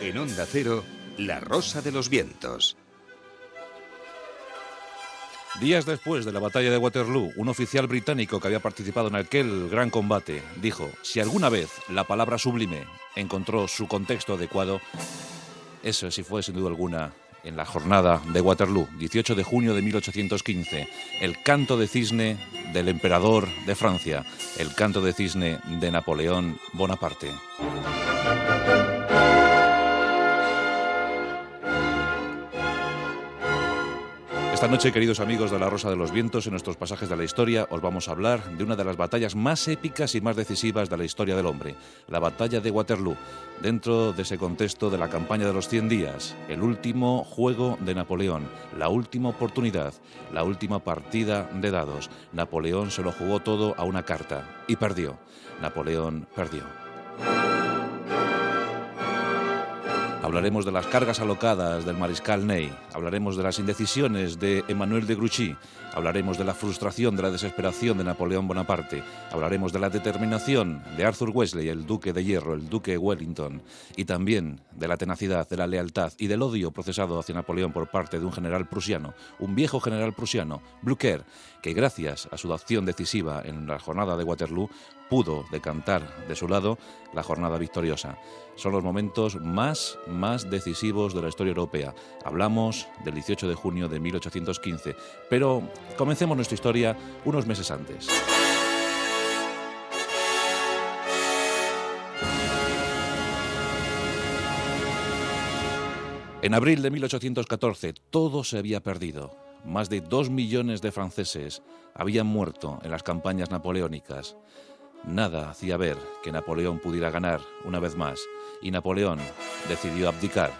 En Onda Cero, La Rosa de los Vientos. Días después de la batalla de Waterloo, un oficial británico que había participado en aquel gran combate dijo, si alguna vez la palabra sublime encontró su contexto adecuado, eso sí fue sin duda alguna en la jornada de Waterloo, 18 de junio de 1815, el canto de cisne del emperador de Francia, el canto de cisne de Napoleón Bonaparte. Esta noche, queridos amigos de la Rosa de los Vientos, en nuestros pasajes de la historia os vamos a hablar de una de las batallas más épicas y más decisivas de la historia del hombre, la batalla de Waterloo, dentro de ese contexto de la campaña de los 100 días, el último juego de Napoleón, la última oportunidad, la última partida de dados. Napoleón se lo jugó todo a una carta y perdió. Napoleón perdió. Hablaremos de las cargas alocadas del mariscal Ney, hablaremos de las indecisiones de Emmanuel de Grouchy, hablaremos de la frustración, de la desesperación de Napoleón Bonaparte, hablaremos de la determinación de Arthur Wesley, el duque de Hierro, el duque Wellington, y también de la tenacidad, de la lealtad y del odio procesado hacia Napoleón por parte de un general prusiano, un viejo general prusiano, Blücher, que gracias a su acción decisiva en la jornada de Waterloo pudo decantar de su lado la jornada victoriosa. Son los momentos más, más decisivos de la historia europea. Hablamos del 18 de junio de 1815, pero comencemos nuestra historia unos meses antes. En abril de 1814 todo se había perdido. Más de dos millones de franceses habían muerto en las campañas napoleónicas. Nada hacía ver que Napoleón pudiera ganar una vez más, y Napoleón decidió abdicar,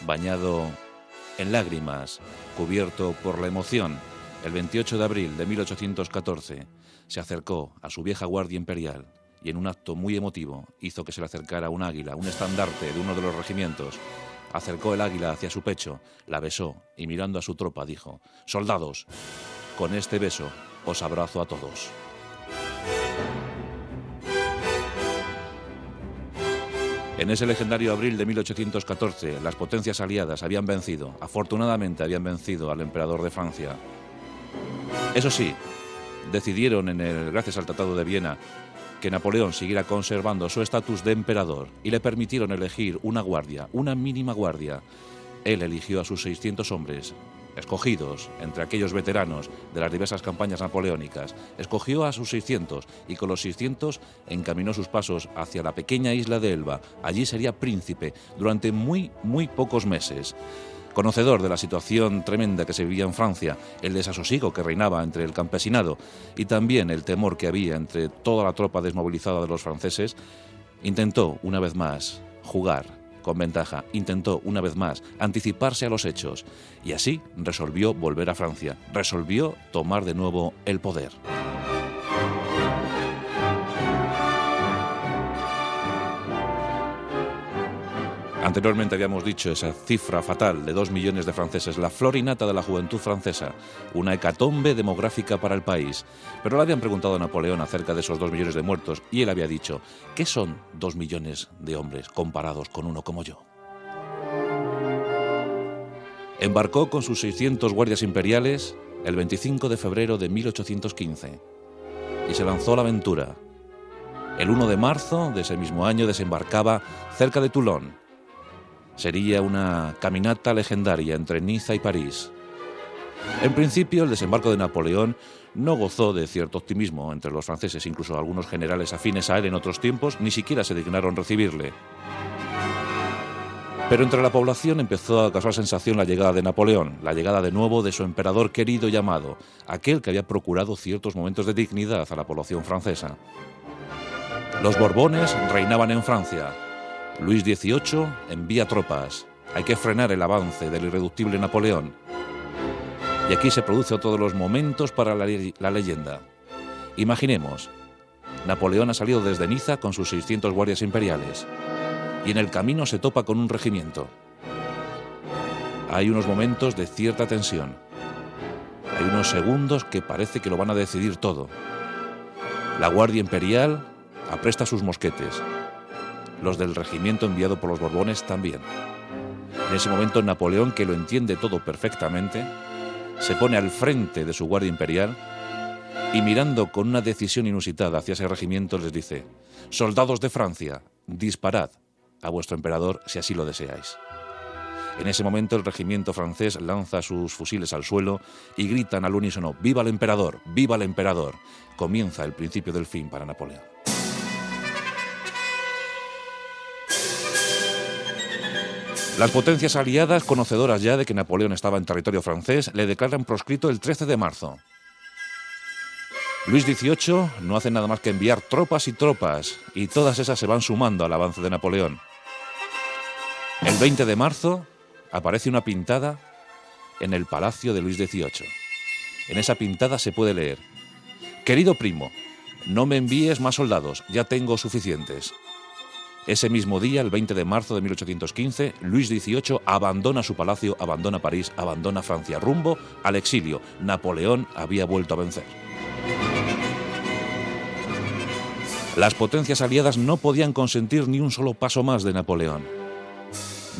bañado en lágrimas, cubierto por la emoción. El 28 de abril de 1814 se acercó a su vieja guardia imperial y en un acto muy emotivo hizo que se le acercara un águila, un estandarte de uno de los regimientos. Acercó el águila hacia su pecho, la besó y mirando a su tropa dijo, Soldados, con este beso os abrazo a todos. En ese legendario abril de 1814, las potencias aliadas habían vencido, afortunadamente habían vencido al emperador de Francia. Eso sí, decidieron en el gracias al Tratado de Viena que Napoleón siguiera conservando su estatus de emperador y le permitieron elegir una guardia, una mínima guardia. Él eligió a sus 600 hombres, escogidos entre aquellos veteranos de las diversas campañas napoleónicas, escogió a sus 600 y con los 600 encaminó sus pasos hacia la pequeña isla de Elba. Allí sería príncipe durante muy, muy pocos meses. Conocedor de la situación tremenda que se vivía en Francia, el desasosiego que reinaba entre el campesinado y también el temor que había entre toda la tropa desmovilizada de los franceses, intentó una vez más jugar con ventaja, intentó una vez más anticiparse a los hechos. Y así resolvió volver a Francia, resolvió tomar de nuevo el poder. Anteriormente habíamos dicho esa cifra fatal de dos millones de franceses, la florinata de la juventud francesa, una hecatombe demográfica para el país. Pero le habían preguntado a Napoleón acerca de esos dos millones de muertos y él había dicho, ¿qué son dos millones de hombres comparados con uno como yo? Embarcó con sus 600 guardias imperiales el 25 de febrero de 1815 y se lanzó a la aventura. El 1 de marzo de ese mismo año desembarcaba cerca de Toulon, Sería una caminata legendaria entre Niza y París. En principio, el desembarco de Napoleón no gozó de cierto optimismo entre los franceses, incluso algunos generales afines a él en otros tiempos ni siquiera se dignaron recibirle. Pero entre la población empezó a causar sensación la llegada de Napoleón, la llegada de nuevo de su emperador querido y amado, aquel que había procurado ciertos momentos de dignidad a la población francesa. Los Borbones reinaban en Francia, Luis XVIII envía tropas. Hay que frenar el avance del irreductible Napoleón. Y aquí se produce de los momentos para la, la, leyenda. Imaginemos, Napoleón ha salido desde Niza con sus 600 guardias imperiales y en el camino se topa con un regimiento. Hay unos momentos de cierta tensión. Hay unos segundos que parece que lo van a decidir todo. La Guardia Imperial apresta sus mosquetes Los del regimiento enviado por los Borbones también. En ese momento Napoleón, que lo entiende todo perfectamente, se pone al frente de su guardia imperial y mirando con una decisión inusitada hacia ese regimiento les dice, soldados de Francia, disparad a vuestro emperador si así lo deseáis. En ese momento el regimiento francés lanza sus fusiles al suelo y gritan al unísono, ¡Viva el emperador! ¡Viva el emperador! Comienza el principio del fin para Napoleón. Las potencias aliadas, conocedoras ya de que Napoleón estaba en territorio francés, le declaran proscrito el 13 de marzo. Luis XVIII no hace nada más que enviar tropas y tropas, y todas esas se van sumando al avance de Napoleón. El 20 de marzo aparece una pintada en el palacio de Luis XVIII. En esa pintada se puede leer, Querido primo, no me envíes más soldados, ya tengo suficientes. Ese mismo día, el 20 de marzo de 1815, Luis XVIII abandona su palacio, abandona París, abandona Francia, rumbo al exilio. Napoleón había vuelto a vencer. Las potencias aliadas no podían consentir ni un solo paso más de Napoleón.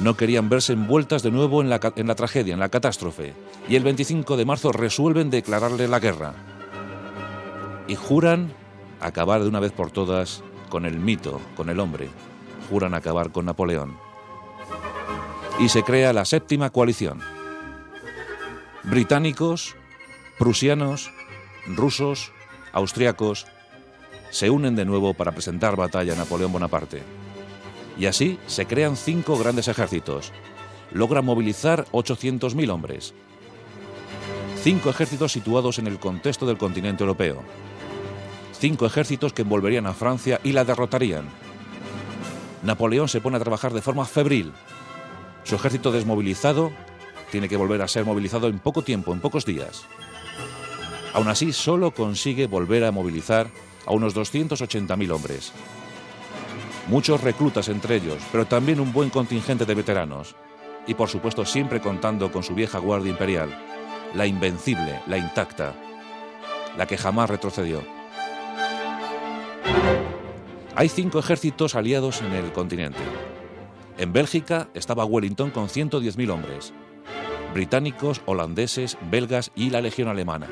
No querían verse envueltas de nuevo en la, en la tragedia, en la catástrofe, y el 25 de marzo resuelven declararle la guerra. Y juran acabar de una vez por todas con el mito, con el hombre. Juran acabar con Napoleón. Y se crea la séptima coalición. Británicos, prusianos, rusos, austriacos, se unen de nuevo para presentar batalla a Napoleón Bonaparte. Y así se crean cinco grandes ejércitos. Logran movilizar 800.000 hombres. Cinco ejércitos situados en el contexto del continente europeo. Cinco ejércitos que envolverían a Francia y la derrotarían. Napoleón se pone a trabajar de forma febril. Su ejército desmovilizado tiene que volver a ser movilizado en poco tiempo, en pocos días. Aún así, solo consigue volver a movilizar a unos 280.000 hombres. Muchos reclutas entre ellos, pero también un buen contingente de veteranos. Y por supuesto siempre contando con su vieja guardia imperial, la invencible, la intacta, la que jamás retrocedió. Hay cinco ejércitos aliados en el continente. En Bélgica estaba Wellington con 110.000 hombres, británicos, holandeses, belgas y la legión alemana.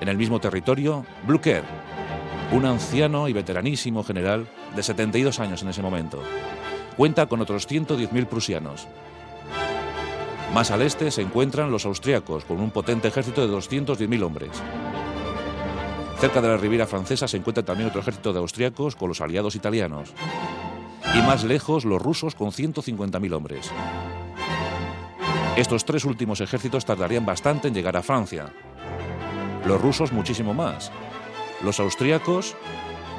En el mismo territorio, Blücher, un anciano y veteranísimo general de 72 años en ese momento. Cuenta con otros 110.000 prusianos. Más al este se encuentran los austriacos, con un potente ejército de 210.000 hombres. Cerca de la Riviera Francesa se encuentra también otro ejército de austriacos con los aliados italianos. Y más lejos, los rusos con 150.000 hombres. Estos tres últimos ejércitos tardarían bastante en llegar a Francia. Los rusos muchísimo más. Los austríacos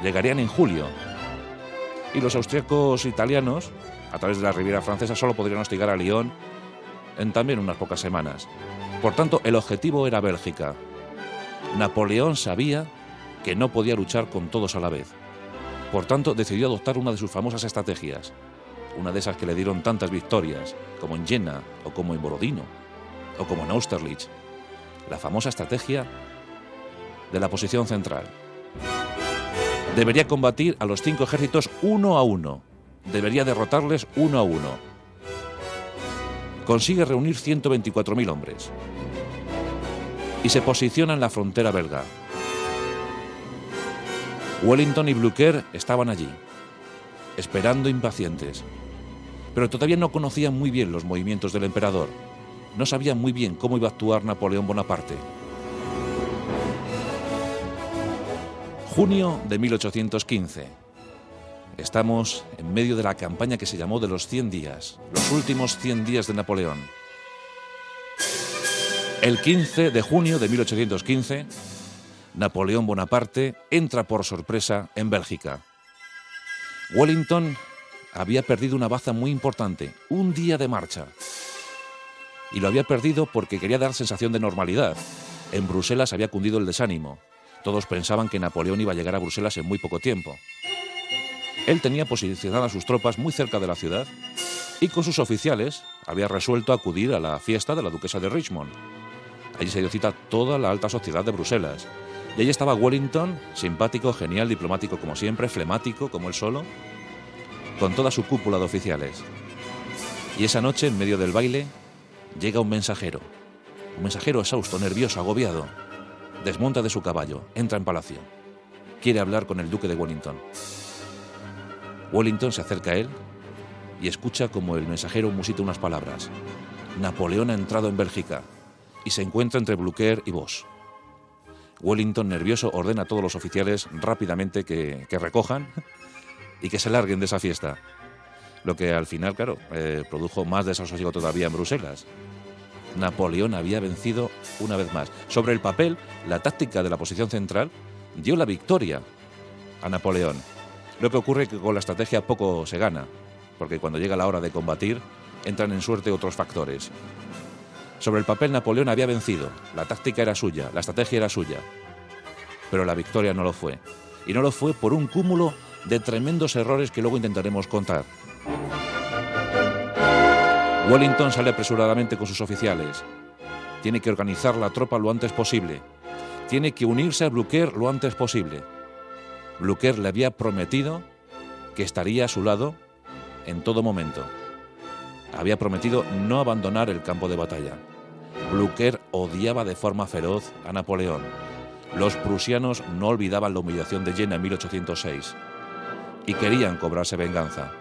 llegarían en julio. Y los austríacos italianos, a través de la Riviera Francesa, solo podrían hostigar a Lyon en también unas pocas semanas. Por tanto, el objetivo era Bélgica. Napoleón sabía que no podía luchar con todos a la vez. Por tanto, decidió adoptar una de sus famosas estrategias, una de esas que le dieron tantas victorias, como en Jena o como en Borodino o como en Austerlitz, la famosa estrategia de la posición central. Debería combatir a los cinco ejércitos uno a uno. Debería derrotarles uno a uno. Consigue reunir 124.000 hombres. Y se posiciona en la frontera belga. Wellington y Blücher estaban allí, esperando impacientes. Pero todavía no conocían muy bien los movimientos del emperador. No sabían muy bien cómo iba a actuar Napoleón Bonaparte. Junio de 1815. Estamos en medio de la campaña que se llamó de los 100 días, los últimos 100 días de Napoleón. El 15 de junio de 1815, Napoleón Bonaparte entra por sorpresa en Bélgica. Wellington había perdido una baza muy importante, un día de marcha. Y lo había perdido porque quería dar sensación de normalidad. En Bruselas había cundido el desánimo. Todos pensaban que Napoleón iba a llegar a Bruselas en muy poco tiempo. Él tenía posicionadas sus tropas muy cerca de la ciudad y con sus oficiales había resuelto acudir a la fiesta de la duquesa de Richmond. Allí se dio cita toda la alta sociedad de Bruselas. Y allí estaba Wellington, simpático, genial, diplomático como siempre, flemático como él solo, con toda su cúpula de oficiales. Y esa noche, en medio del baile, llega un mensajero. Un mensajero exhausto, nervioso, agobiado. Desmonta de su caballo, entra en palacio. Quiere hablar con el duque de Wellington. Wellington se acerca a él y escucha como el mensajero musita unas palabras. Napoleón ha entrado en Bélgica y se encuentra entre Blucher y Vos. Wellington, nervioso, ordena a todos los oficiales rápidamente que, recojan y que se larguen de esa fiesta. Lo que al final, claro, eh, produjo más desasosiego todavía en Bruselas. Napoleón había vencido una vez más. Sobre el papel, la táctica de la posición central dio la victoria a Napoleón. Lo que ocurre es que con la estrategia poco se gana, porque cuando llega la hora de combatir, entran en suerte otros factores. Sobre el papel Napoleón había vencido, la táctica era suya, la estrategia era suya, pero la victoria no lo fue. Y no lo fue por un cúmulo de tremendos errores que luego intentaremos contar. Wellington sale apresuradamente con sus oficiales. Tiene que organizar la tropa lo antes posible. Tiene que unirse a Blucher lo antes posible. Blucher le había prometido que estaría a su lado en todo momento. Había prometido no abandonar el campo de batalla. Blucher odiaba de forma feroz a Napoleón. Los prusianos no olvidaban la humillación de Jena en 1806 y querían cobrarse venganza.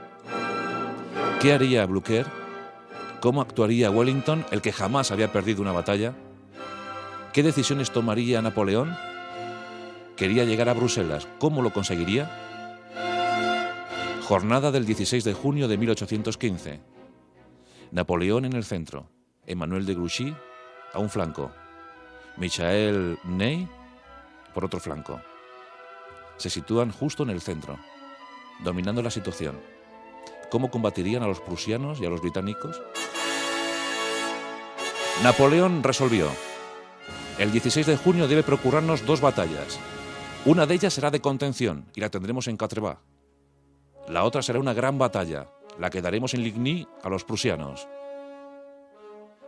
¿Qué haría Blucher? ¿Cómo actuaría Wellington, el que jamás había perdido una batalla? ¿Qué decisiones tomaría Napoleón? Quería llegar a Bruselas. ¿Cómo lo conseguiría? Jornada del 16 de junio de 1815. Napoleón en el centro. Emmanuel de Grouchy a un flanco. Michael Ney por otro flanco. Se sitúan justo en el centro, dominando la situación. ¿Cómo combatirían a los prusianos y a los británicos? Napoleón resolvió. El 16 de junio debe procurarnos dos batallas. Una de ellas será de contención y la tendremos en Catreba. La otra será una gran batalla, la que daremos en Ligny a los prusianos.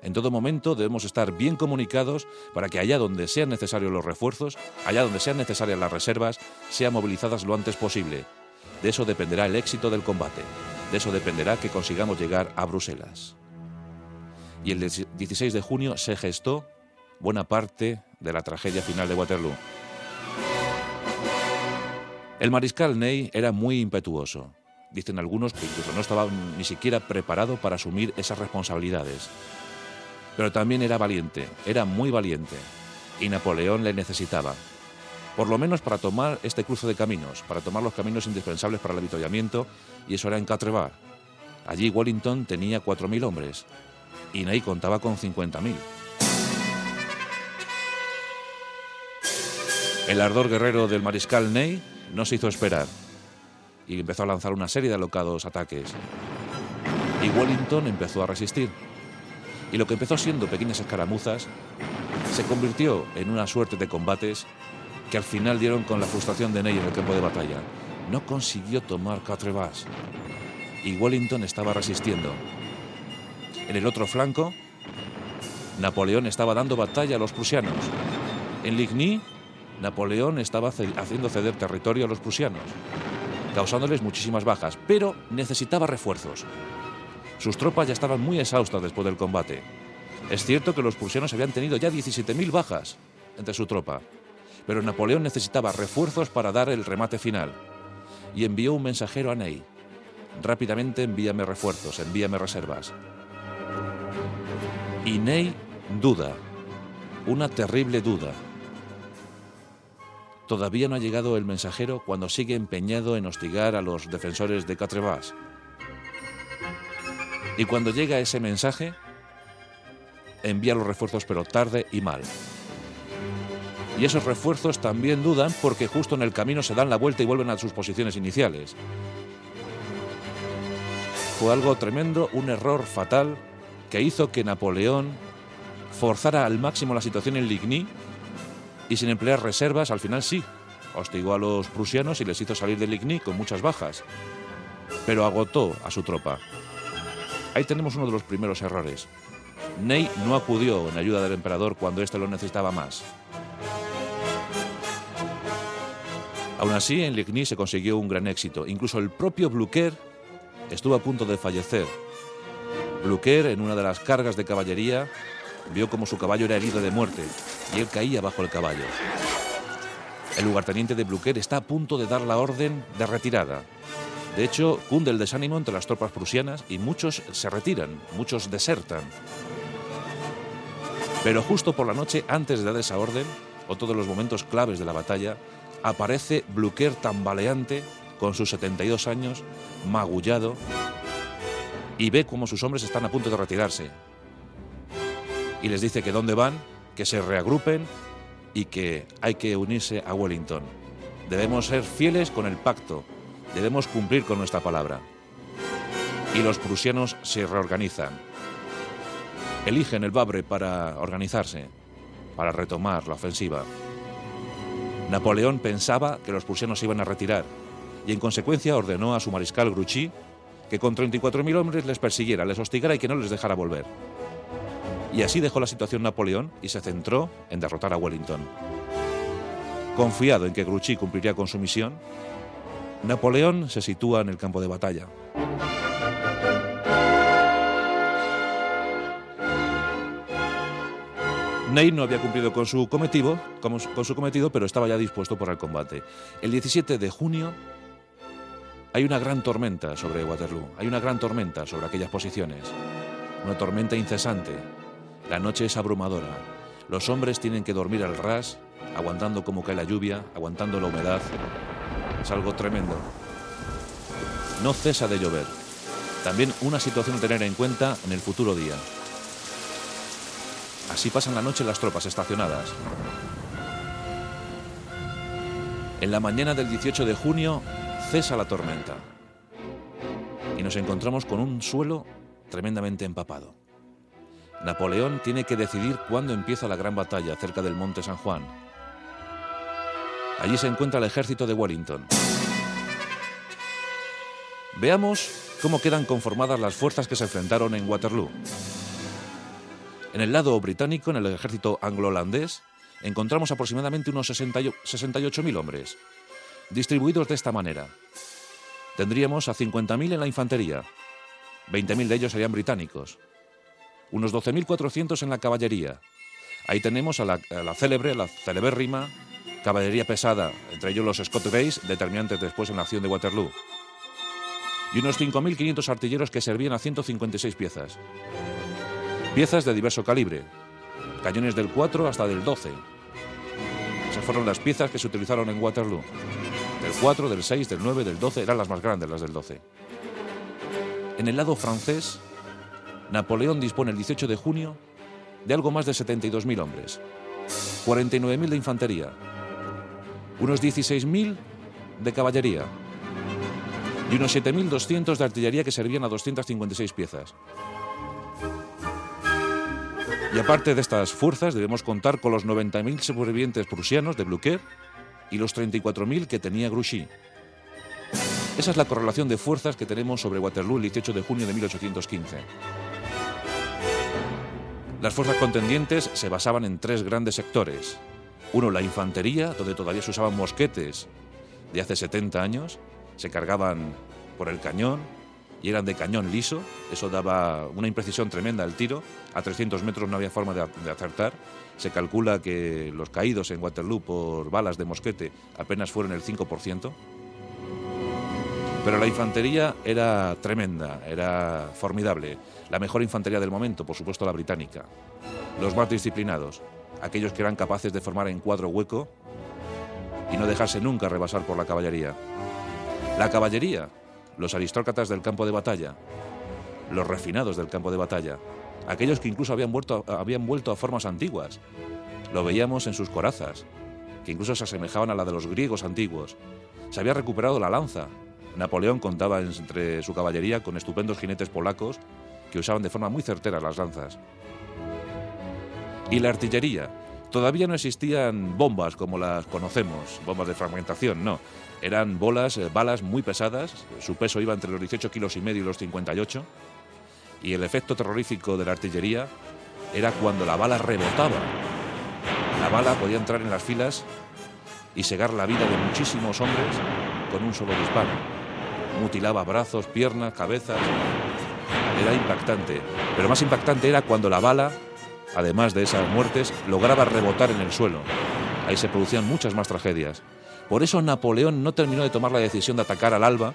En todo momento debemos estar bien comunicados para que allá donde sean necesarios los refuerzos, allá donde sean necesarias las reservas, sean movilizadas lo antes posible. De eso dependerá el éxito del combate. De eso dependerá que consigamos llegar a Bruselas. Y el 16 de junio se gestó buena parte de la tragedia final de Waterloo. El mariscal Ney era muy impetuoso. Dicen algunos que incluso no estaba ni siquiera preparado para asumir esas responsabilidades. Pero también era valiente, era muy valiente, y Napoleón le necesitaba. Por lo menos para tomar este cruce de caminos, para tomar los caminos indispensables para el avituallamiento, y eso era en Catrebar. Allí Wellington tenía 4.000 hombres, y Ney contaba con 50.000. El ardor guerrero del mariscal Ney no se hizo esperar y empezó a lanzar una serie de alocados ataques. Y Wellington empezó a resistir. Y lo que empezó siendo pequeñas escaramuzas se convirtió en una suerte de combates que al final dieron con la frustración de Ney en el campo de batalla. No consiguió tomar Catrebas y Wellington estaba resistiendo. En el otro flanco, Napoleón estaba dando batalla a los prusianos. En Ligny, Napoleón estaba haciendo ceder territorio a los prusianos, causándoles muchísimas bajas, pero necesitaba refuerzos. Sus tropas ya estaban muy exhaustas después del combate. Es cierto que los prusianos habían tenido ya 17.000 bajas entre su tropa, pero Napoleón necesitaba refuerzos para dar el remate final y envió un mensajero a Ney. Rápidamente envíame refuerzos, envíame reservas. Y Ney duda, una terrible duda. Todavía no ha llegado el mensajero cuando sigue empeñado en hostigar a los defensores de Catrebas. Y cuando llega ese mensaje, envía los refuerzos pero tarde y mal. Y esos refuerzos también dudan porque justo en el camino se dan la vuelta y vuelven a sus posiciones iniciales. Fue algo tremendo, un error fatal que hizo que Napoleón forzara al máximo la situación en Ligny y sin emplear reservas, al final sí, hostigó a los prusianos y les hizo salir de Ligny con muchas bajas, pero agotó a su tropa. Ahí tenemos uno de los primeros errores. Ney no acudió en ayuda del emperador cuando éste lo necesitaba más. Aún así, en Ligny se consiguió un gran éxito. Incluso el propio Blucher estuvo a punto de fallecer. Blucher, en una de las cargas de caballería, vio como su caballo era herido de muerte y él caía bajo el caballo. El lugarteniente de Blucher está a punto de dar la orden de retirada. De hecho, cunde el desánimo entre las tropas prusianas y muchos se retiran, muchos desertan. Pero justo por la noche, antes de dar esa orden, o todos los momentos claves de la batalla, aparece Blucher tambaleante, con sus 72 años, magullado, y ve cómo sus hombres están a punto de retirarse. Y les dice que dónde van, que se reagrupen y que hay que unirse a Wellington. Debemos ser fieles con el pacto, debemos cumplir con nuestra palabra. Y los prusianos se reorganizan. Eligen el Babre para organizarse, para retomar la ofensiva. Napoleón pensaba que los prusianos se iban a retirar y en consecuencia ordenó a su mariscal Grouchy que con 34.000 hombres les persiguiera, les hostigara y que no les dejara volver. Y así dejó la situación Napoleón y se centró en derrotar a Wellington. Confiado en que Grouchy cumpliría con su misión, Napoleón se sitúa en el campo de batalla. Ney no había cumplido con su cometido, pero estaba ya dispuesto para el combate. El 17 de junio hay una gran tormenta sobre Waterloo, hay una gran tormenta sobre aquellas posiciones, una tormenta incesante. La noche es abrumadora. Los hombres tienen que dormir al ras, aguantando como cae la lluvia, aguantando la humedad. Es algo tremendo. No cesa de llover. También una situación a tener en cuenta en el futuro día. Así pasan la noche las tropas estacionadas. En la mañana del 18 de junio cesa la tormenta y nos encontramos con un suelo tremendamente empapado. Napoleón tiene que decidir cuándo empieza la gran batalla cerca del Monte San Juan. Allí se encuentra el ejército de Wellington. Veamos cómo quedan conformadas las fuerzas que se enfrentaron en Waterloo. En el lado británico, en el ejército anglo-holandés, encontramos aproximadamente unos 68.000 hombres, distribuidos de esta manera. Tendríamos a 50.000 en la infantería, 20.000 de ellos serían británicos, unos 12.400 en la caballería. Ahí tenemos a la, célebre, la celebérrima caballería pesada, entre ellos los Scott Grays, determinantes después en la acción de Waterloo. Y unos 5.500 artilleros que servían a 156 piezas. Piezas de diverso calibre, cañones del 4 hasta del 12. Esas fueron las piezas que se utilizaron en Waterloo. Del 4, del 6, del 9, del 12, eran las más grandes, las del 12. En el lado francés, Napoleón dispone el 18 de junio de algo más de 72.000 hombres, 49.000 de infantería, unos 16.000 de caballería y unos 7.200 de artillería que servían a 256 piezas. Y aparte de estas fuerzas, debemos contar con los 90.000 supervivientes prusianos de Blucher y los 34.000 que tenía Grouchy. Esa es la correlación de fuerzas que tenemos sobre Waterloo el 18 de junio de 1815. Las fuerzas contendientes se basaban en tres grandes sectores. Uno, la infantería, donde todavía se usaban mosquetes de hace 70 años, se cargaban por el cañón, y eran de cañón liso, eso daba una imprecisión tremenda al tiro, a 300 metros no había forma de, acertar, se calcula que los caídos en Waterloo por balas de mosquete apenas fueron el 5%, pero la infantería era tremenda, era formidable, la mejor infantería del momento, por supuesto la británica, los más disciplinados, aquellos que eran capaces de formar en cuadro hueco y no dejarse nunca rebasar por la caballería. La caballería los aristócratas del campo de batalla, los refinados del campo de batalla, aquellos que incluso habían vuelto, habían vuelto a formas antiguas. Lo veíamos en sus corazas, que incluso se asemejaban a la de los griegos antiguos. Se había recuperado la lanza. Napoleón contaba entre su caballería con estupendos jinetes polacos que usaban de forma muy certera las lanzas. Y la artillería. Todavía no existían bombas como las conocemos, bombas de fragmentación, no. Eran bolas, eh, balas muy pesadas, su peso iba entre los 18 kilos y medio y los 58, y el efecto terrorífico de la artillería era cuando la bala rebotaba. La bala podía entrar en las filas y segar la vida de muchísimos hombres con un solo disparo. mutilaba brazos, piernas, cabezas. Era impactante. Pero más impactante era cuando la bala, además de esas muertes, lograba rebotar en el suelo. Ahí se producían muchas más tragedias. Por eso Napoleón no terminó de tomar la decisión de atacar al alba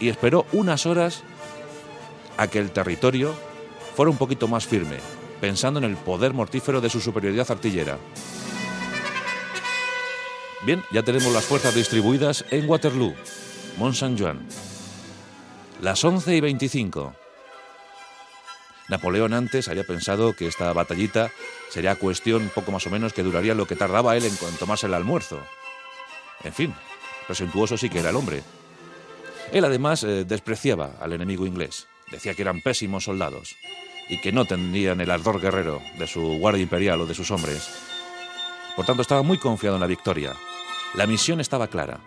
y esperó unas horas a que el territorio fuera un poquito más firme, pensando en el poder mortífero de su superioridad artillera. Bien, ya tenemos las fuerzas distribuidas en Waterloo, Mont Saint-Jean. Las 11 y 25. Napoleón antes había pensado que esta batallita sería cuestión poco más o menos que duraría lo que tardaba él en tomarse el almuerzo. En fin, presuntuoso sí que era el hombre. Él además eh, despreciaba al enemigo inglés. Decía que eran pésimos soldados y que no tendrían el ardor guerrero de su guardia imperial o de sus hombres. Por tanto, estaba muy confiado en la victoria. La misión estaba clara.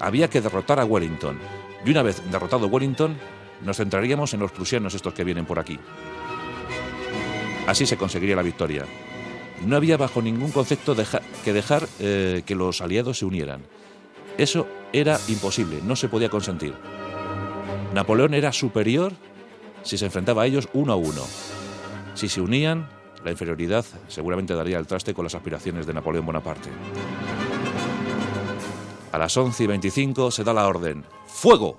Había que derrotar a Wellington. Y una vez derrotado Wellington, nos centraríamos en los prusianos estos que vienen por aquí. Así se conseguiría la victoria. No había bajo ningún concepto que dejar eh, que los aliados se unieran. Eso era imposible, no se podía consentir. Napoleón era superior si se enfrentaba a ellos uno a uno. Si se unían, la inferioridad seguramente daría el traste con las aspiraciones de Napoleón Bonaparte. A las 11 y 25 se da la orden. ¡Fuego!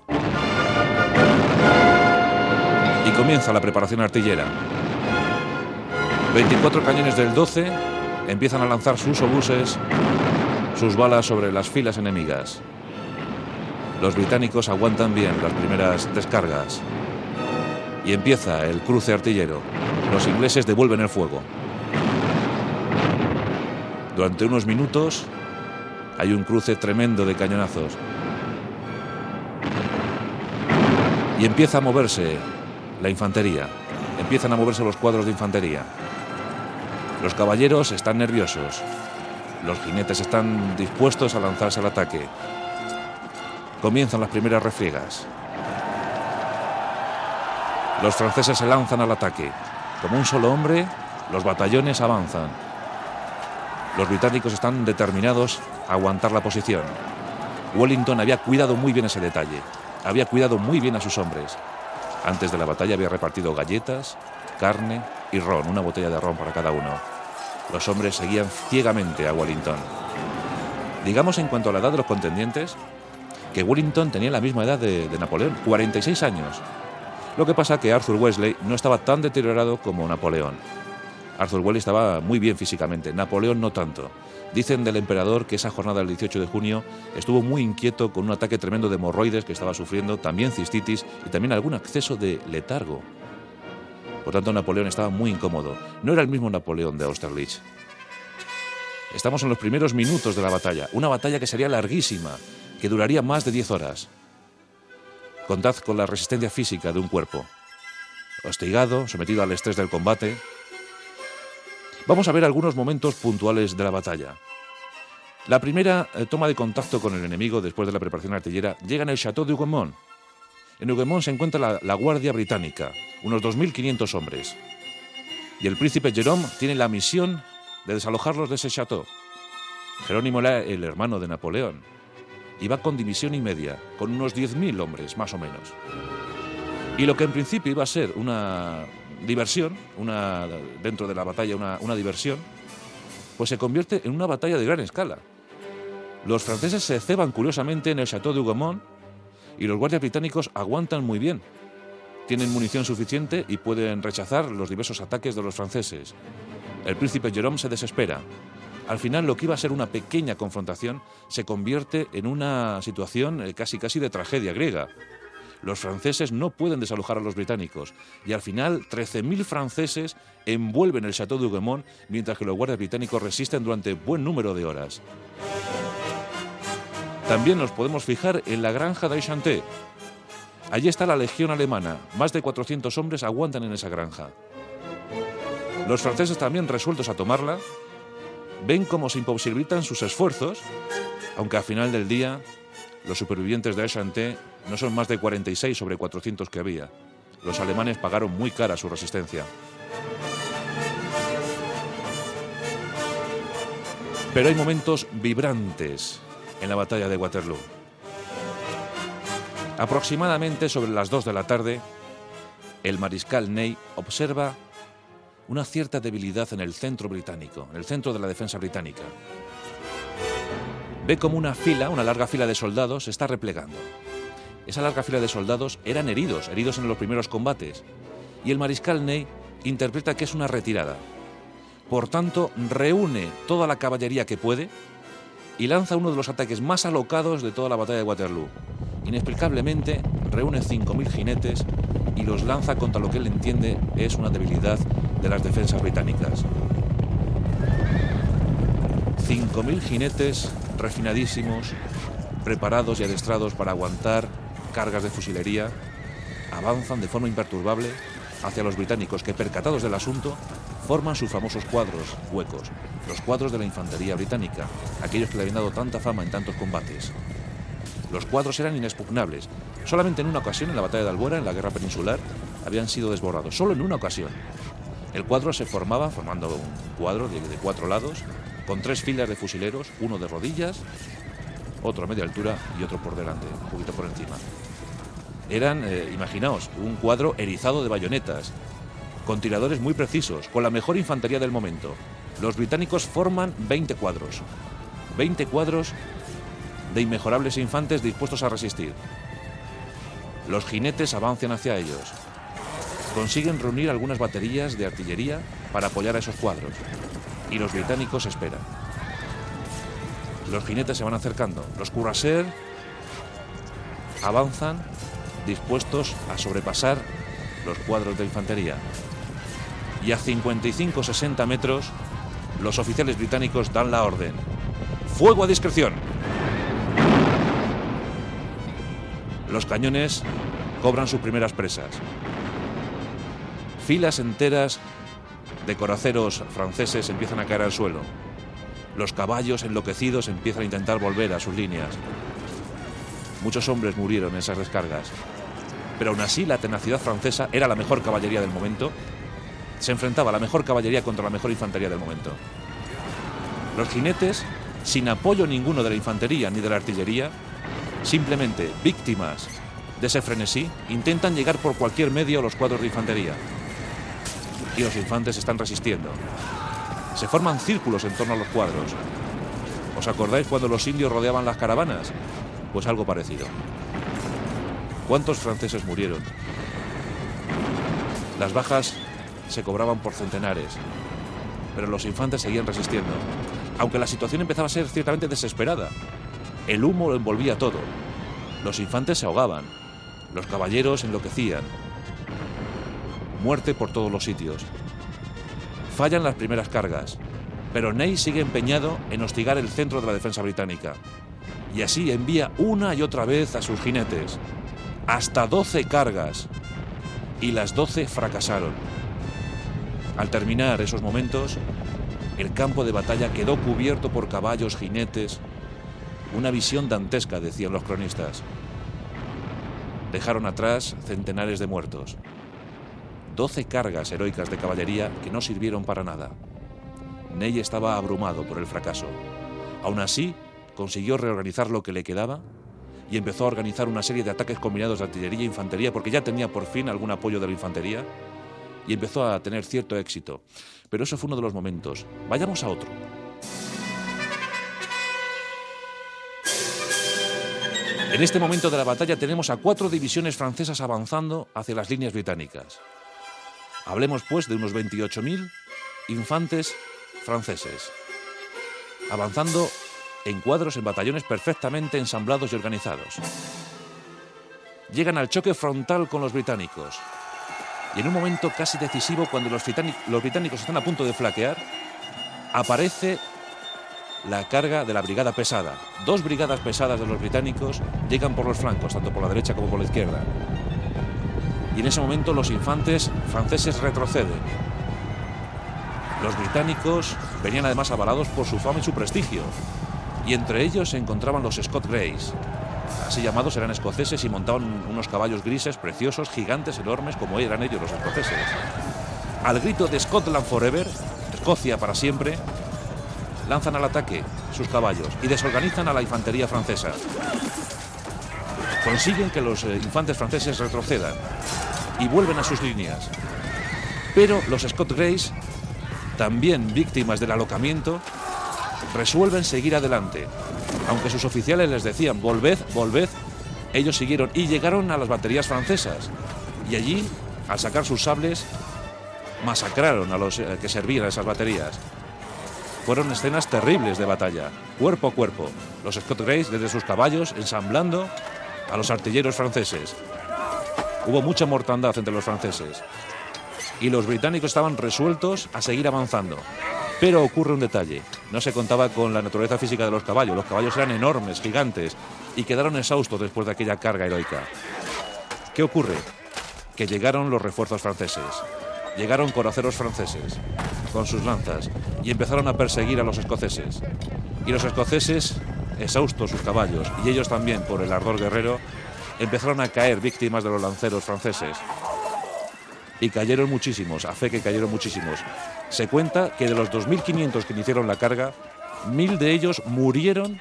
Y comienza la preparación artillera. 24 cañones del 12 empiezan a lanzar sus obuses, sus balas sobre las filas enemigas. Los británicos aguantan bien las primeras descargas. Y empieza el cruce artillero. Los ingleses devuelven el fuego. Durante unos minutos hay un cruce tremendo de cañonazos. Y empieza a moverse la infantería. Empiezan a moverse los cuadros de infantería. Los caballeros están nerviosos. Los jinetes están dispuestos a lanzarse al ataque. Comienzan las primeras refriegas. Los franceses se lanzan al ataque. Como un solo hombre, los batallones avanzan. Los británicos están determinados a aguantar la posición. Wellington había cuidado muy bien ese detalle. Había cuidado muy bien a sus hombres. Antes de la batalla había repartido galletas, carne y ron, una botella de ron para cada uno. Los hombres seguían ciegamente a Wellington. Digamos en cuanto a la edad de los contendientes, que Wellington tenía la misma edad de, Napoleón, 46 años. Lo que pasa que Arthur Wesley no estaba tan deteriorado como Napoleón. Arthur Wesley estaba muy bien físicamente, Napoleón no tanto. Dicen del emperador que esa jornada del 18 de junio estuvo muy inquieto con un ataque tremendo de hemorroides que estaba sufriendo, también cistitis y también algún acceso de letargo. Por tanto, Napoleón estaba muy incómodo. No era el mismo Napoleón de Austerlitz. Estamos en los primeros minutos de la batalla, una batalla que sería larguísima, que duraría más de 10 horas. Contad con la resistencia física de un cuerpo. Hostigado, sometido al estrés del combate. Vamos a ver algunos momentos puntuales de la batalla. La primera eh, toma de contacto con el enemigo después de la preparación artillera llega en el Château de Huguemont, en Huguemont se encuentra la, Guardia Británica, unos 2.500 hombres. Y el príncipe Jerome tiene la misión de desalojarlos de ese chateau. Jerónimo era el hermano de Napoleón. Va con división y media, con unos 10.000 hombres, más o menos. Y lo que en principio iba a ser una diversión, una, dentro de la batalla una, una diversión, pues se convierte en una batalla de gran escala. Los franceses se ceban curiosamente en el Chateau de Huguemont y los guardias británicos aguantan muy bien. Tienen munición suficiente y pueden rechazar los diversos ataques de los franceses. El príncipe Jerome se desespera. Al final lo que iba a ser una pequeña confrontación se convierte en una situación eh, casi casi de tragedia griega. Los franceses no pueden desalojar a los británicos y al final 13.000 franceses envuelven el Château de Huguemont mientras que los guardias británicos resisten durante buen número de horas. También nos podemos fijar en la granja de Aichanté. Allí está la legión alemana. Más de 400 hombres aguantan en esa granja. Los franceses también resueltos a tomarla, ven cómo se imposibilitan sus esfuerzos, aunque al final del día los supervivientes de Aichanté no son más de 46 sobre 400 que había. Los alemanes pagaron muy cara su resistencia. Pero hay momentos vibrantes en la batalla de Waterloo. Aproximadamente sobre las 2 de la tarde, el mariscal Ney observa una cierta debilidad en el centro británico, en el centro de la defensa británica. Ve como una fila, una larga fila de soldados, se está replegando. Esa larga fila de soldados eran heridos, heridos en los primeros combates, y el mariscal Ney interpreta que es una retirada. Por tanto, reúne toda la caballería que puede y lanza uno de los ataques más alocados de toda la batalla de Waterloo. Inexplicablemente, reúne 5.000 jinetes y los lanza contra lo que él entiende es una debilidad de las defensas británicas. 5.000 jinetes refinadísimos, preparados y adestrados para aguantar cargas de fusilería, avanzan de forma imperturbable hacia los británicos que, percatados del asunto, forman sus famosos cuadros huecos, los cuadros de la infantería británica, aquellos que le habían dado tanta fama en tantos combates. Los cuadros eran inexpugnables. Solamente en una ocasión, en la batalla de Albuera, en la guerra peninsular, habían sido desbordados. Solo en una ocasión. El cuadro se formaba, formando un cuadro de, de cuatro lados, con tres filas de fusileros, uno de rodillas, otro a media altura y otro por delante, un poquito por encima. Eran, eh, imaginaos, un cuadro erizado de bayonetas, con tiradores muy precisos, con la mejor infantería del momento. Los británicos forman 20 cuadros. 20 cuadros de inmejorables infantes dispuestos a resistir. Los jinetes avanzan hacia ellos. Consiguen reunir algunas baterías de artillería para apoyar a esos cuadros. Y los británicos esperan. Los jinetes se van acercando. Los cuirassiers avanzan dispuestos a sobrepasar los cuadros de infantería. Y a 55-60 metros, los oficiales británicos dan la orden. ¡Fuego a discreción! Los cañones cobran sus primeras presas. Filas enteras de coraceros franceses empiezan a caer al suelo. Los caballos enloquecidos empiezan a intentar volver a sus líneas. Muchos hombres murieron en esas descargas. Pero aún así la tenacidad francesa era la mejor caballería del momento. Se enfrentaba la mejor caballería contra la mejor infantería del momento. Los jinetes, sin apoyo ninguno de la infantería ni de la artillería, simplemente víctimas de ese frenesí, intentan llegar por cualquier medio a los cuadros de infantería. Y los infantes están resistiendo. Se forman círculos en torno a los cuadros. ¿Os acordáis cuando los indios rodeaban las caravanas? Pues algo parecido. ¿Cuántos franceses murieron? Las bajas se cobraban por centenares, pero los infantes seguían resistiendo, aunque la situación empezaba a ser ciertamente desesperada. El humo lo envolvía todo. Los infantes se ahogaban, los caballeros enloquecían. Muerte por todos los sitios. Fallan las primeras cargas, pero Ney sigue empeñado en hostigar el centro de la defensa británica. Y así envía una y otra vez a sus jinetes. Hasta 12 cargas. Y las 12 fracasaron. Al terminar esos momentos, el campo de batalla quedó cubierto por caballos, jinetes. Una visión dantesca, decían los cronistas. Dejaron atrás centenares de muertos. 12 cargas heroicas de caballería que no sirvieron para nada. Ney estaba abrumado por el fracaso. Aún así, consiguió reorganizar lo que le quedaba y empezó a organizar una serie de ataques combinados de artillería e infantería porque ya tenía por fin algún apoyo de la infantería y empezó a tener cierto éxito. Pero eso fue uno de los momentos. Vayamos a otro. En este momento de la batalla tenemos a cuatro divisiones francesas avanzando hacia las líneas británicas. Hablemos pues de unos 28.000 infantes franceses, avanzando en cuadros en batallones perfectamente ensamblados y organizados. Llegan al choque frontal con los británicos. Y en un momento casi decisivo, cuando los, británicos están a punto de flaquear, aparece la carga de la brigada pesada. Dos brigadas pesadas de los británicos llegan por los flancos, tanto por la derecha como por la izquierda. Y en ese momento los infantes franceses retroceden. Los británicos venían además avalados por su fama y su prestigio y entre ellos se encontraban los Scott Greys. Así llamados eran escoceses y montaban unos caballos grises preciosos, gigantes, enormes, como eran ellos los escoceses. Al grito de Scotland Forever, Escocia para siempre, lanzan al ataque sus caballos y desorganizan a la infantería francesa. consiguen que los eh, infantes franceses retrocedan y vuelven a sus líneas. Pero los Scott Grays, también víctimas del alocamiento, resuelven seguir adelante. Aunque sus oficiales les decían, volved, volved, ellos siguieron y llegaron a las baterías francesas. Y allí, al sacar sus sables, masacraron a los eh, que servían a esas baterías. Fueron escenas terribles de batalla, cuerpo a cuerpo. Los Scott Grays desde sus caballos ensamblando a los artilleros franceses. Hubo mucha mortandad entre los franceses. Y los británicos estaban resueltos a seguir avanzando. Pero ocurre un detalle. No se contaba con la naturaleza física de los caballos. Los caballos eran enormes, gigantes, y quedaron exhaustos después de aquella carga heroica. ¿Qué ocurre? Que llegaron los refuerzos franceses. Llegaron coraceros franceses con sus lanzas y empezaron a perseguir a los escoceses. Y los escoceses, exhaustos sus caballos, y ellos también por el ardor guerrero, empezaron a caer víctimas de los lanceros franceses. Y cayeron muchísimos, a fe que cayeron muchísimos. Se cuenta que de los 2.500 que iniciaron la carga, mil de ellos murieron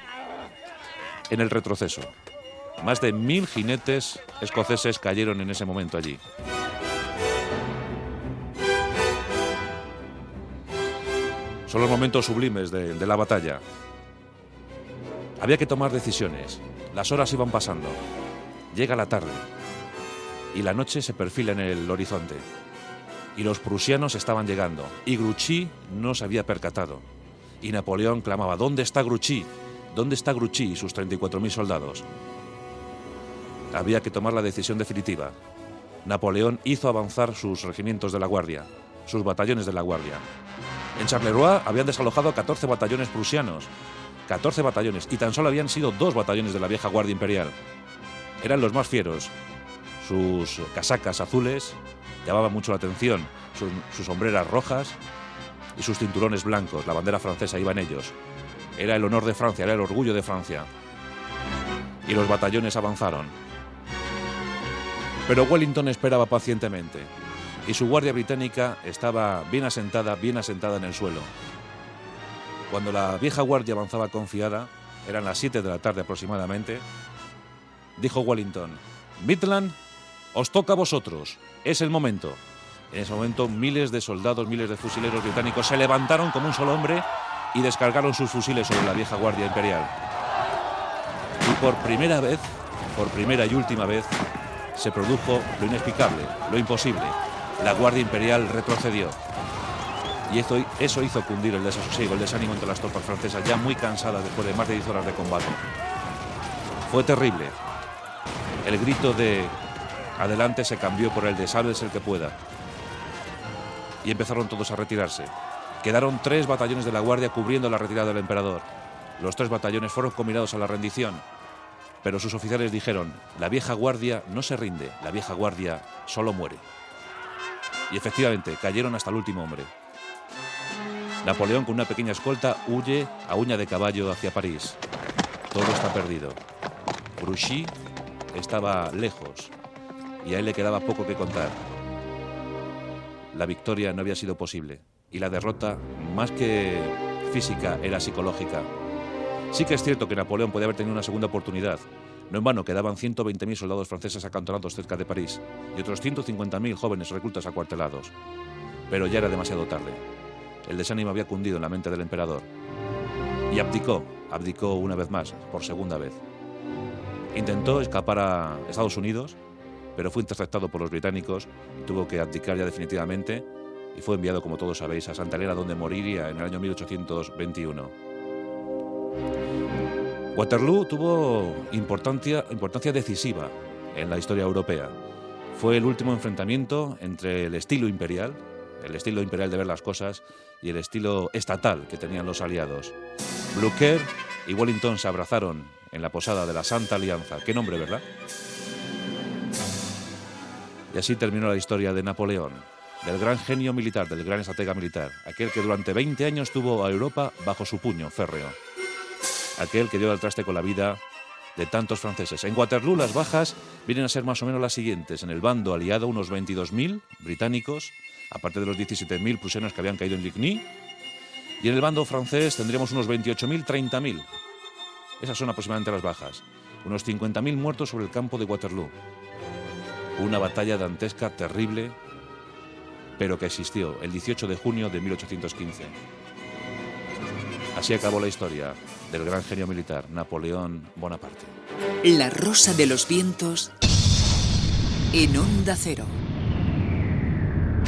en el retroceso. Más de mil jinetes escoceses cayeron en ese momento allí. Son los momentos sublimes de, la batalla. Había que tomar decisiones. Las horas iban pasando. Llega la tarde y la noche se perfila en el horizonte. Y los prusianos estaban llegando y Grouchy no se había percatado. Y Napoleón clamaba, ¿dónde está Grouchy? ¿Dónde está Grouchy y sus 34.000 soldados? Había que tomar la decisión definitiva. Napoleón hizo avanzar sus regimientos de la Guardia, sus batallones de la Guardia. En Charleroi habían desalojado 14 batallones prusianos, 14 batallones, y tan solo habían sido dos batallones de la vieja Guardia Imperial. Eran los más fieros. Sus casacas azules llamaban mucho la atención, sus, sus sombreras rojas y sus cinturones blancos, la bandera francesa iba en ellos. Era el honor de Francia, era el orgullo de Francia. Y los batallones avanzaron. Pero Wellington esperaba pacientemente y su guardia británica estaba bien asentada, bien asentada en el suelo. Cuando la vieja guardia avanzaba confiada, eran las 7 de la tarde aproximadamente, dijo Wellington, Midland, os toca a vosotros, es el momento. En ese momento miles de soldados, miles de fusileros británicos se levantaron como un solo hombre y descargaron sus fusiles sobre la vieja guardia imperial. Y por primera vez, por primera y última vez, se produjo lo inexplicable, lo imposible la Guardia Imperial retrocedió. Y eso, eso hizo cundir el desasosiego, el desánimo entre las tropas francesas, ya muy cansadas después de más de 10 horas de combate. Fue terrible. El grito de adelante se cambió por el de salves el que pueda. Y empezaron todos a retirarse. Quedaron tres batallones de la Guardia cubriendo la retirada del emperador. Los tres batallones fueron combinados a la rendición. Pero sus oficiales dijeron, la vieja guardia no se rinde, la vieja guardia solo muere. Y efectivamente, cayeron hasta el último hombre. Napoleón, con una pequeña escolta, huye a uña de caballo hacia París. Todo está perdido. Grouchy estaba lejos y a él le quedaba poco que contar. La victoria no había sido posible y la derrota, más que física, era psicológica. Sí que es cierto que Napoleón podía haber tenido una segunda oportunidad, no en vano quedaban 120.000 soldados franceses acantonados cerca de París y otros 150.000 jóvenes reclutas acuartelados. Pero ya era demasiado tarde. El desánimo había cundido en la mente del emperador. Y abdicó, abdicó una vez más, por segunda vez. Intentó escapar a Estados Unidos, pero fue interceptado por los británicos tuvo que abdicar ya definitivamente y fue enviado, como todos sabéis, a Santa Elena, donde moriría en el año 1821. Waterloo tuvo importancia, importancia decisiva en la historia europea. Fue el último enfrentamiento entre el estilo imperial, el estilo imperial de ver las cosas, y el estilo estatal que tenían los aliados. Blucher y Wellington se abrazaron en la posada de la Santa Alianza. Qué nombre, ¿verdad? Y así terminó la historia de Napoleón, del gran genio militar, del gran estratega militar, aquel que durante 20 años tuvo a Europa bajo su puño férreo aquel que dio al traste con la vida de tantos franceses. En Waterloo las bajas vienen a ser más o menos las siguientes. En el bando aliado unos 22.000 británicos, aparte de los 17.000 prusianos que habían caído en Ligny. Y en el bando francés tendríamos unos 28.000, 30.000. Esas son aproximadamente las bajas. unos 50.000 muertos sobre el campo de Waterloo. Una batalla dantesca terrible, pero que existió el 18 de junio de 1815. Así acabó la historia del gran genio militar Napoleón Bonaparte. La rosa de los vientos en onda cero.